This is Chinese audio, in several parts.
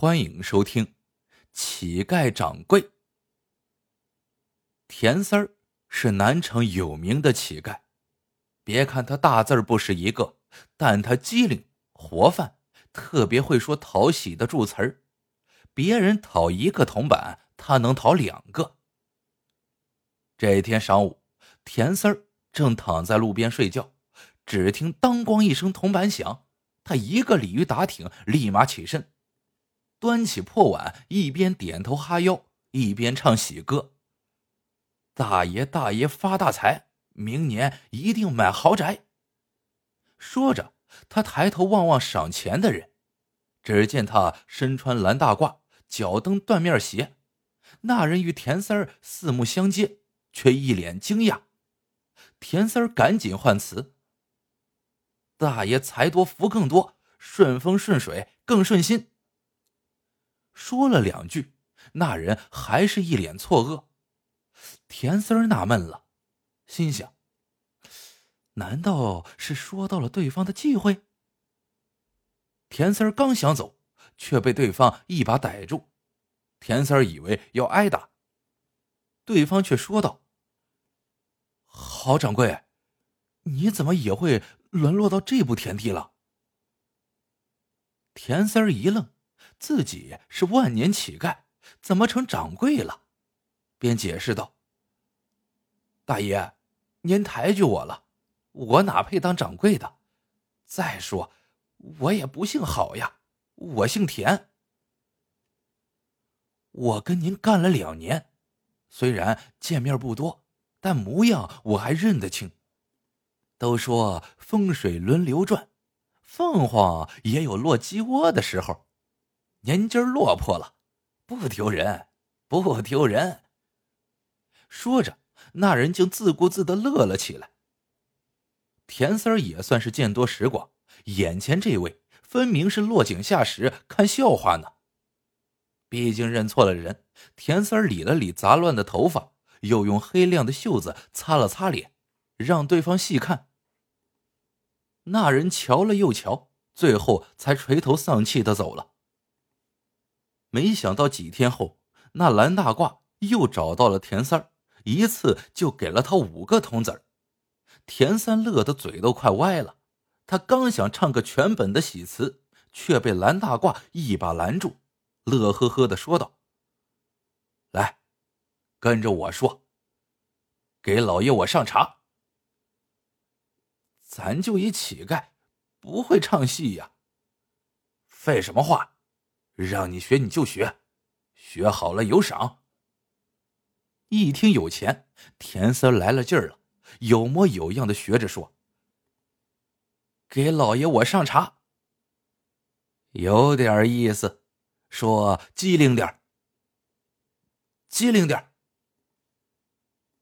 欢迎收听《乞丐掌柜》。田三儿是南城有名的乞丐，别看他大字不识一个，但他机灵活泛，特别会说讨喜的助词儿。别人讨一个铜板，他能讨两个。这天上午，田三儿正躺在路边睡觉，只听当咣一声铜板响，他一个鲤鱼打挺，立马起身。端起破碗，一边点头哈腰，一边唱喜歌：“大爷大爷发大财，明年一定买豪宅。”说着，他抬头望望赏钱的人，只见他身穿蓝大褂，脚蹬缎面鞋。那人与田三儿四目相接，却一脸惊讶。田三儿赶紧换词：“大爷财多福更多，顺风顺水更顺心。”说了两句，那人还是一脸错愕。田三儿纳闷了，心想：难道是说到了对方的忌讳？田三儿刚想走，却被对方一把逮住。田三儿以为要挨打，对方却说道：“郝掌柜，你怎么也会沦落到这步田地了？”田三儿一愣。自己是万年乞丐，怎么成掌柜了？便解释道：“大爷，您抬举我了，我哪配当掌柜的？再说，我也不姓郝呀，我姓田。我跟您干了两年，虽然见面不多，但模样我还认得清。都说风水轮流转，凤凰也有落鸡窝的时候。”您今儿落魄了，不丢人，不丢人。说着，那人竟自顾自的乐了起来。田三儿也算是见多识广，眼前这位分明是落井下石，看笑话呢。毕竟认错了人，田三儿理了理杂乱的头发，又用黑亮的袖子擦了擦脸，让对方细看。那人瞧了又瞧，最后才垂头丧气的走了。没想到几天后，那蓝大褂又找到了田三，一次就给了他五个铜子。田三乐得嘴都快歪了，他刚想唱个全本的喜词，却被蓝大褂一把拦住，乐呵呵的说道：“来，跟着我说，给老爷我上茶。咱就一乞丐，不会唱戏呀。废什么话！”让你学你就学，学好了有赏。一听有钱，田三来了劲儿了，有模有样的学着说：“给老爷我上茶。”有点意思，说机灵点机灵点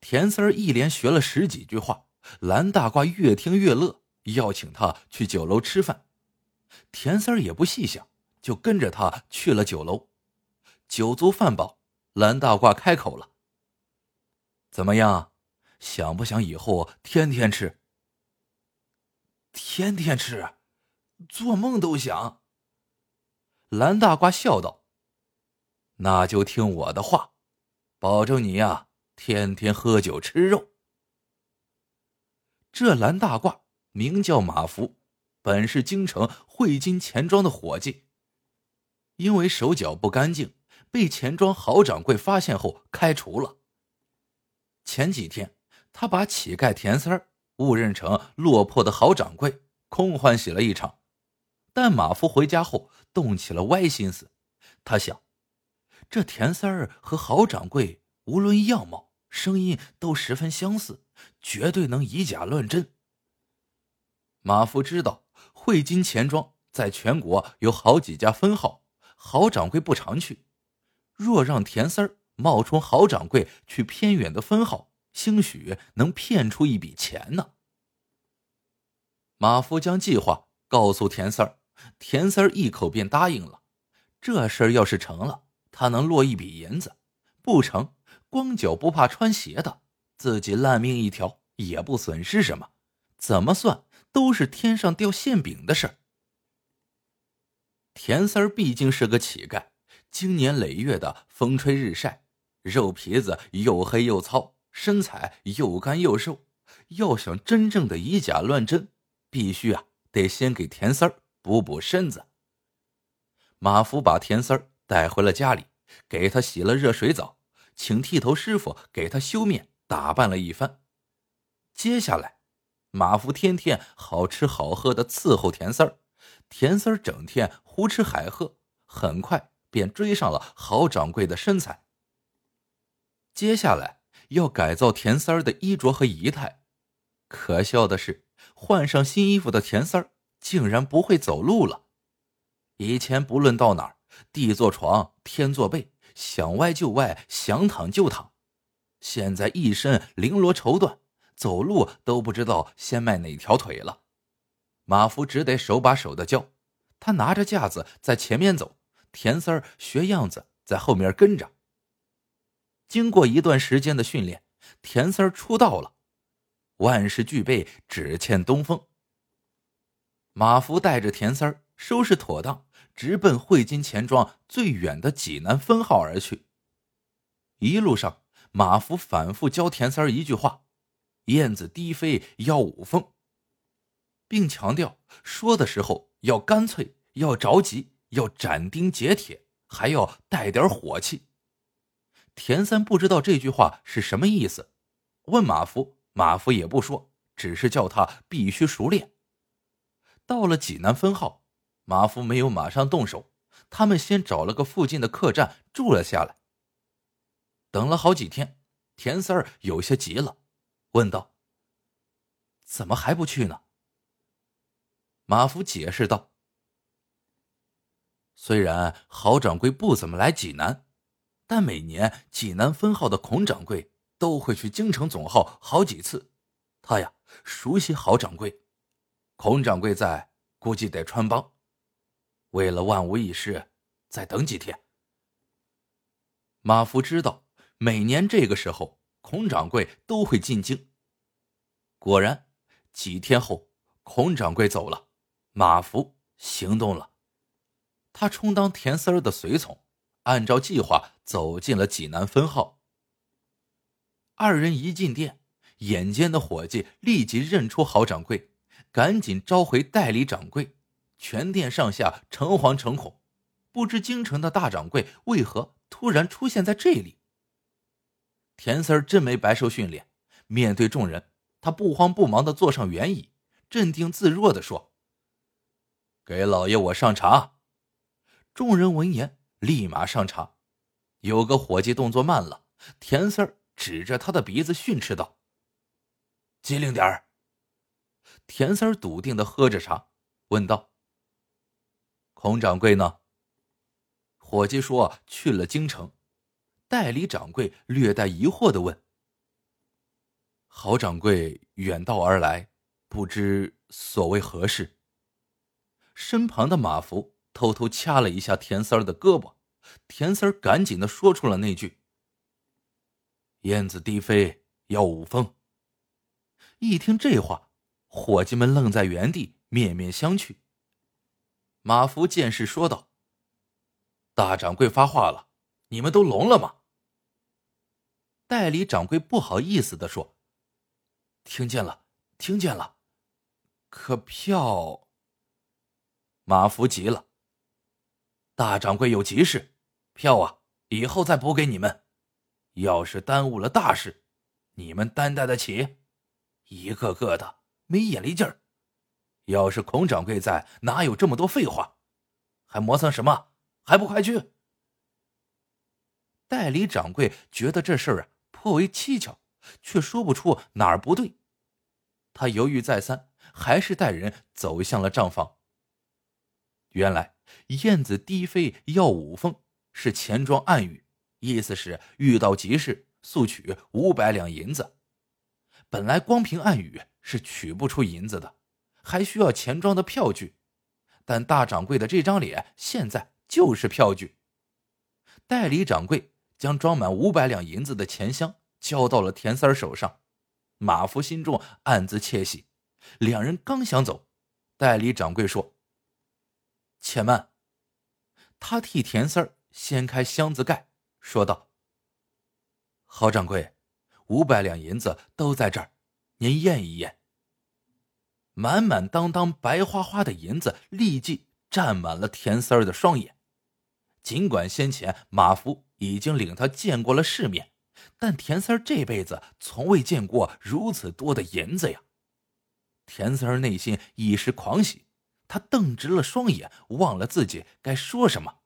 田三一连学了十几句话，蓝大褂越听越乐，要请他去酒楼吃饭。田三也不细想。就跟着他去了酒楼，酒足饭饱，蓝大褂开口了：“怎么样，想不想以后天天吃？天天吃，做梦都想。”蓝大褂笑道：“那就听我的话，保证你呀，天天喝酒吃肉。”这蓝大褂名叫马福，本是京城汇金钱庄的伙计。因为手脚不干净，被钱庄郝掌柜发现后开除了。前几天，他把乞丐田三误认成落魄的郝掌柜，空欢喜了一场。但马夫回家后动起了歪心思，他想，这田三和郝掌柜无论样貌、声音都十分相似，绝对能以假乱真。马夫知道汇金钱庄在全国有好几家分号。郝掌柜不常去，若让田三儿冒充郝掌柜去偏远的分号，兴许能骗出一笔钱呢。马夫将计划告诉田三儿，田三儿一口便答应了。这事儿要是成了，他能落一笔银子；不成，光脚不怕穿鞋的，自己烂命一条也不损失什么。怎么算都是天上掉馅饼的事儿。田三儿毕竟是个乞丐，经年累月的风吹日晒，肉皮子又黑又糙，身材又干又瘦，要想真正的以假乱真，必须啊得先给田三儿补补身子。马福把田三儿带回了家里，给他洗了热水澡，请剃头师傅给他修面打扮了一番。接下来，马福天天好吃好喝的伺候田三儿。田三儿整天胡吃海喝，很快便追上了郝掌柜的身材。接下来要改造田三儿的衣着和仪态。可笑的是，换上新衣服的田三儿竟然不会走路了。以前不论到哪儿，地坐床，天坐被，想歪就歪，想躺就躺。现在一身绫罗绸缎，走路都不知道先迈哪条腿了。马福只得手把手的教，他拿着架子在前面走，田三儿学样子在后面跟着。经过一段时间的训练，田三儿出道了，万事俱备，只欠东风。马福带着田三儿收拾妥当，直奔汇金钱庄最远的济南分号而去。一路上，马福反复教田三儿一句话：“燕子低飞要五凤。”并强调说的时候要干脆，要着急，要斩钉截铁，还要带点火气。田三不知道这句话是什么意思，问马夫，马夫也不说，只是叫他必须熟练。到了济南分号，马夫没有马上动手，他们先找了个附近的客栈住了下来。等了好几天，田三儿有些急了，问道：“怎么还不去呢？”马福解释道：“虽然郝掌柜不怎么来济南，但每年济南分号的孔掌柜都会去京城总号好几次。他呀，熟悉郝掌柜。孔掌柜在，估计得穿帮。为了万无一失，再等几天。”马福知道，每年这个时候，孔掌柜都会进京。果然，几天后，孔掌柜走了。马福行动了，他充当田三儿的随从，按照计划走进了济南分号。二人一进店，眼尖的伙计立即认出郝掌柜，赶紧召回代理掌柜。全店上下诚惶诚恐，不知京城的大掌柜为何突然出现在这里。田三儿真没白受训练，面对众人，他不慌不忙的坐上圆椅，镇定自若的说。给老爷我上茶。众人闻言，立马上茶。有个伙计动作慢了，田四儿指着他的鼻子训斥道：“机灵点儿。”田三儿笃定的喝着茶，问道：“孔掌柜呢？”伙计说：“去了京城。”代理掌柜略带疑惑的问：“郝掌柜远道而来，不知所为何事？”身旁的马福偷偷掐了一下田三儿的胳膊，田三儿赶紧的说出了那句：“燕子低飞要五凤。”一听这话，伙计们愣在原地，面面相觑。马福见势说道：“大掌柜发话了，你们都聋了吗？”代理掌柜不好意思的说：“听见了，听见了，可票……”马福急了，大掌柜有急事，票啊，以后再补给你们。要是耽误了大事，你们担待得起？一个个的没眼力劲儿。要是孔掌柜在，哪有这么多废话？还磨蹭什么？还不快去！代理掌柜觉得这事儿啊颇为蹊跷，却说不出哪儿不对。他犹豫再三，还是带人走向了账房。原来“燕子低飞要五凤”是钱庄暗语，意思是遇到急事速取五百两银子。本来光凭暗语是取不出银子的，还需要钱庄的票据。但大掌柜的这张脸现在就是票据。代理掌柜将装满五百两银子的钱箱交到了田三手上，马福心中暗自窃喜。两人刚想走，代理掌柜说。且慢，他替田三儿掀开箱子盖，说道：“郝掌柜，五百两银子都在这儿，您验一验。”满满当当、白花花的银子立即占满了田三儿的双眼。尽管先前马夫已经领他见过了世面，但田三儿这辈子从未见过如此多的银子呀！田三儿内心一时狂喜，他瞪直了双眼，忘了自己该说什么。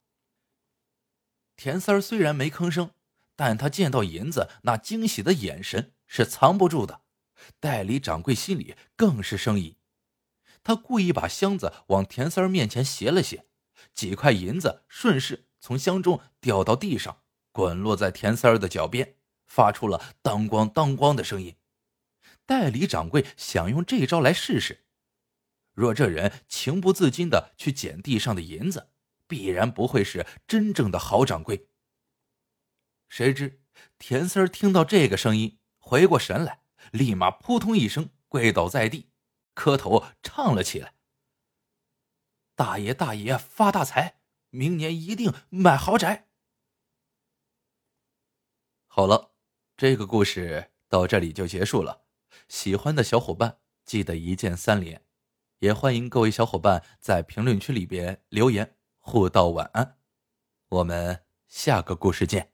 田三儿虽然没吭声，但他见到银子那惊喜的眼神是藏不住的。代理掌柜心里更是生疑，他故意把箱子往田三儿面前斜了斜，几块银子顺势从箱中掉到地上，滚落在田三儿的脚边，发出了当咣当咣的声音。代理掌柜想用这招来试试，若这人情不自禁的去捡地上的银子，必然不会是真正的好掌柜。谁知田三儿听到这个声音，回过神来。立马扑通一声跪倒在地，磕头唱了起来：“大爷大爷发大财，明年一定买豪宅。”好了，这个故事到这里就结束了。喜欢的小伙伴记得一键三连，也欢迎各位小伙伴在评论区里边留言互道晚安。我们下个故事见。